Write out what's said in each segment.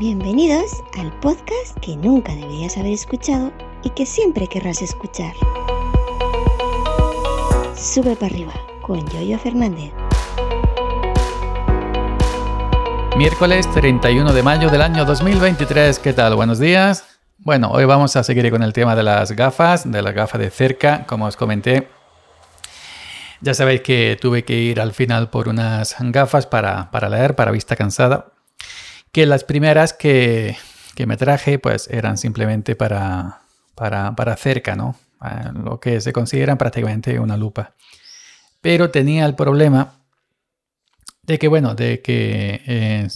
Bienvenidos al podcast que nunca deberías haber escuchado y que siempre querrás escuchar. Sube para arriba con Yoyo Fernández. Miércoles 31 de mayo del año 2023. ¿Qué tal? Buenos días. Bueno, hoy vamos a seguir con el tema de las gafas, de la gafa de cerca, como os comenté. Ya sabéis que tuve que ir al final por unas gafas para, para leer, para vista cansada. Que las primeras que, que me traje, pues eran simplemente para, para, para cerca, ¿no? Lo que se considera prácticamente una lupa. Pero tenía el problema de que, bueno, de que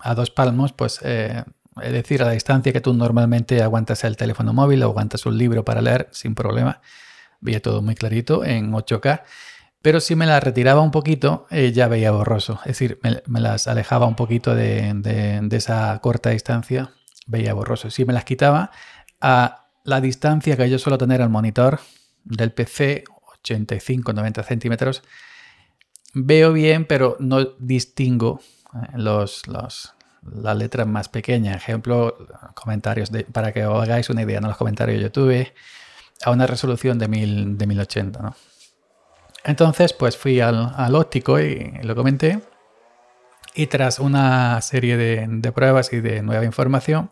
a dos palmos, pues, eh, es decir, a la distancia que tú normalmente aguantas el teléfono móvil o aguantas un libro para leer sin problema, veía todo muy clarito en 8K. Pero si me las retiraba un poquito, eh, ya veía borroso. Es decir, me, las alejaba un poquito de, esa corta distancia, veía borroso. Si me las quitaba a la distancia que yo suelo tener al monitor del PC, 85-90 centímetros, veo bien, pero no distingo eh, los, los, las letras más pequeñas. Ejemplo, comentarios para que os hagáis una idea, ¿no? los comentarios de YouTube a una resolución de, mil, de 1080. ¿no? Entonces, pues fui al, óptico y lo comenté. Y tras una serie de, de, pruebas y de nueva información,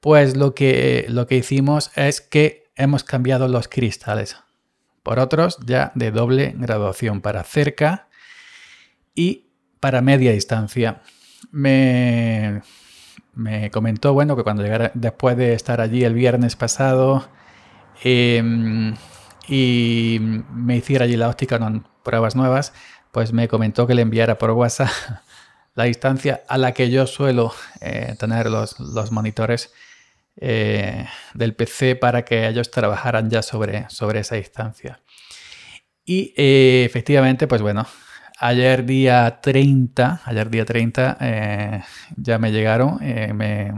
pues lo que, lo que hicimos es que hemos cambiado los cristales por otros ya de doble graduación para cerca y para media distancia. Me, me comentó, bueno, que cuando llegara, después de estar allí el viernes pasado em, y me hiciera allí la óptica con pruebas nuevas, pues me comentó que le enviara por WhatsApp la distancia a la que yo suelo eh, tener los, los monitores eh, del PC para que ellos trabajaran ya sobre, sobre esa distancia. Y eh, efectivamente, pues bueno, ayer día 30, ayer día 30 eh, ya me llegaron, me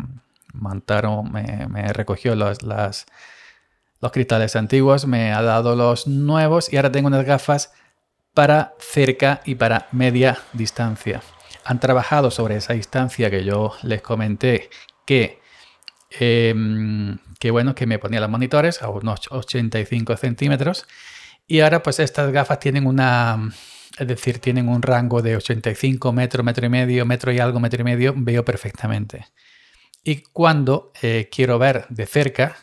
montaron, me, recogió las, los cristales antiguos, me ha dado los nuevos y ahora tengo unas gafas para cerca y para media distancia. Han trabajado sobre esa distancia que yo les comenté que Em, que bueno, que me ponía los monitores a unos 85 centímetros. Y ahora pues estas gafas tienen una, es decir, tienen un rango de 85 metros, metro y medio, metro y algo, metro y medio, veo perfectamente. Y cuando eh, quiero ver de cerca,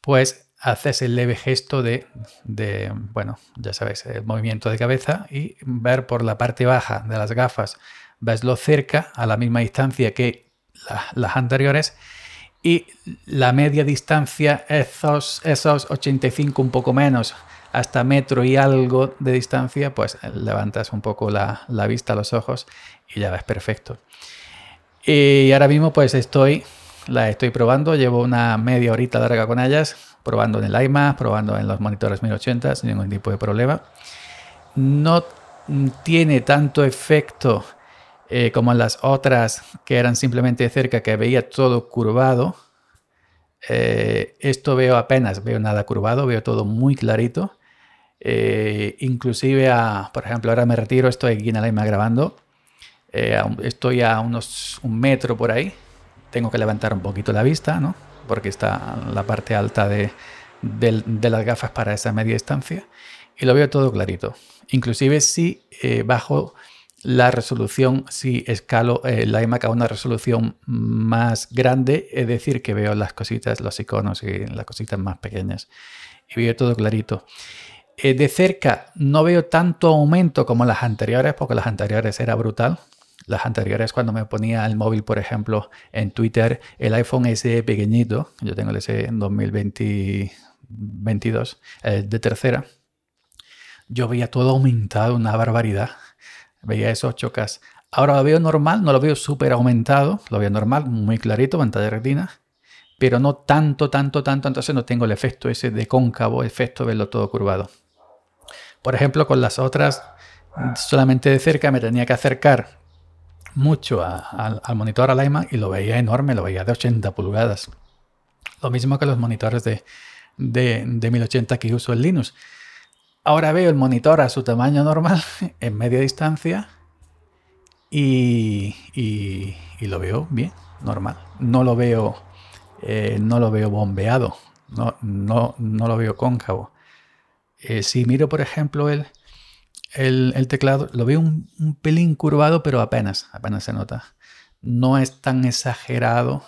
pues haces el leve gesto de, bueno, ya sabéis, el movimiento de cabeza y ver por la parte baja de las gafas, veslo cerca, a la misma distancia que las anteriores, y la media distancia, esos, esos 85 un poco menos, hasta metro y algo de distancia, pues levantas un poco la, la vista, los ojos y ya ves perfecto. Y ahora mismo pues estoy, la estoy probando, llevo una media horita larga con ellas, probando en el iMac, probando en los monitores 1080 sin ningún tipo de problema. No tiene tanto efecto eh, como las otras que eran simplemente cerca, que veía todo curvado. Eh, esto veo apenas, veo nada curvado, veo todo muy clarito. Eh, inclusive, a, por ejemplo, ahora me retiro, estoy aquí en Alaima grabando. estoy a unos un metro por ahí. Tengo que levantar un poquito la vista, ¿no? Porque está la parte alta de, de las gafas para esa media distancia. Y lo veo todo clarito. Inclusive si bajo la resolución, si escalo eh, la iMac a una resolución más grande, es decir, que veo las cositas, los iconos y las cositas más pequeñas. Y veo todo clarito. Eh, de cerca no veo tanto aumento como las anteriores, porque las anteriores era brutal. Las anteriores, cuando me ponía el móvil, por ejemplo, en Twitter, el iPhone ese pequeñito, yo tengo el ese en 2022, de tercera, yo veía todo aumentado, una barbaridad veía esos chocas. Ahora lo veo normal, no lo veo súper aumentado, lo veo normal, muy clarito, pantalla retina, pero no tanto, tanto, tanto, entonces no tengo el efecto ese de cóncavo, efecto de verlo todo curvado. Por ejemplo, con las otras, solamente de cerca me tenía que acercar mucho al monitor al iMac y lo veía enorme, lo veía de 80 pulgadas. Lo mismo que los monitores de, de, de 1080 que uso en Linux. Ahora veo el monitor a su tamaño normal, en media distancia, y, y, lo veo bien, normal. No lo veo, eh, no lo veo bombeado, no, no, no lo veo cóncavo. Eh, si miro, por ejemplo, el, el, teclado, lo veo un, un, pelín curvado, pero apenas, apenas se nota. No es tan exagerado,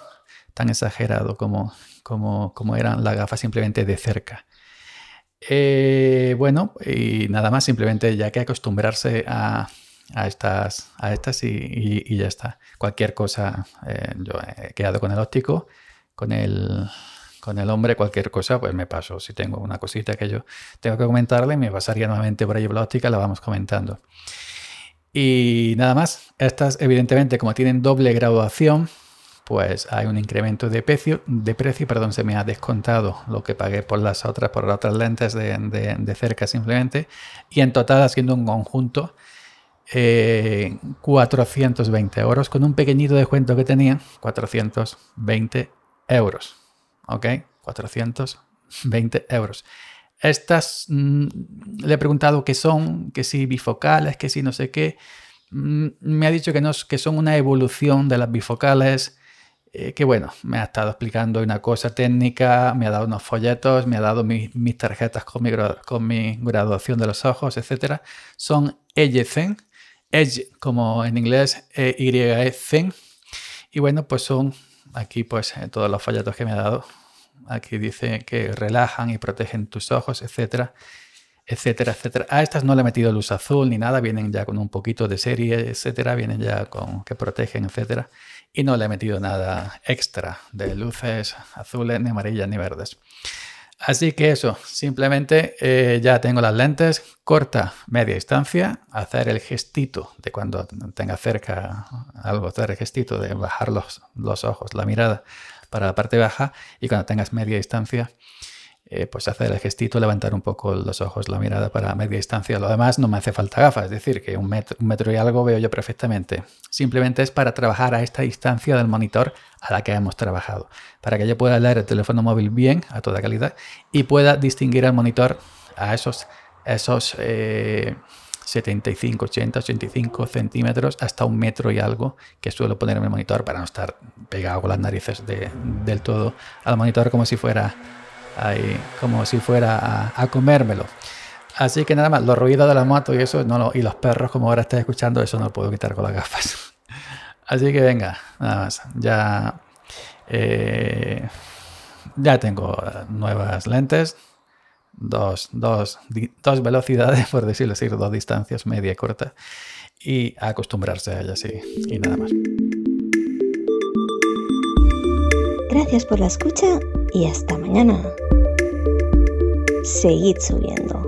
tan exagerado como, como, como eran las gafas simplemente de cerca. Eh, bueno, y nada más, simplemente ya que acostumbrarse a, estas, a estas y, ya está. Cualquier cosa, eh, yo he quedado con el óptico, con el, con el hombre, cualquier cosa, pues me paso. Si tengo una cosita que yo tengo que comentarle, me pasaría nuevamente por ahí por la óptica, la vamos comentando. Y nada más, estas evidentemente como tienen doble graduación, pues hay un incremento de precio, de precio, perdón, se me ha descontado lo que pagué por las otras, por las otras lentes de, cerca simplemente, y en total haciendo un conjunto 420 eh, euros con un pequeñito descuento que tenía, 420 euros, ¿ok? 420 euros. Estas mm, le he preguntado qué son, que si bifocales, que si no sé qué. Mm, me ha dicho que, no, que son una evolución de las bifocales eh, que bueno, me ha estado explicando una cosa técnica, me ha dado unos folletos, me ha dado mis, tarjetas con mi, con mi, graduación de los ojos, etc. Son Zen, Edge como en inglés, e y e bueno, pues son aquí pues eh, todos los folletos que me ha dado. Aquí dice que relajan y protegen tus ojos, etcétera etcétera, etcétera. A estas no le he metido luz azul ni nada, vienen ya con un poquito de serie, etcétera, vienen ya con que protegen, etcétera y no le he metido nada extra de luces azules, ni amarillas, ni verdes. Así que eso, simplemente eh, ya tengo las lentes corta, media distancia, hacer el gestito de cuando tenga cerca algo, hacer el gestito de bajar los, los ojos, la mirada para la parte baja y cuando tengas media distancia eh, pues hacer el gestito, levantar un poco los ojos, la mirada para media distancia. Lo demás no me hace falta gafas, es decir, que un metro, y algo veo yo perfectamente. Simplemente es para trabajar a esta distancia del monitor a la que hemos trabajado, para que yo pueda leer el teléfono móvil bien, a toda calidad, y pueda distinguir el monitor a esos, esos 75, 80, 85 centímetros hasta un metro y algo que suelo poner en el monitor para no estar pegado con las narices del todo al monitor como si fuera ahí como si fuera a, comérmelo. Así que nada más, los ruidos de la moto y eso, y los perros, como ahora estáis escuchando, eso no lo puedo quitar con las gafas. Así que venga, nada más, ya, eh, ya tengo nuevas lentes, dos, dos, dos velocidades, por decirlo así, dos distancias, media y corta, y acostumbrarse a ellas, sí, y nada más. Gracias por la escucha y hasta mañana. 随意组人咯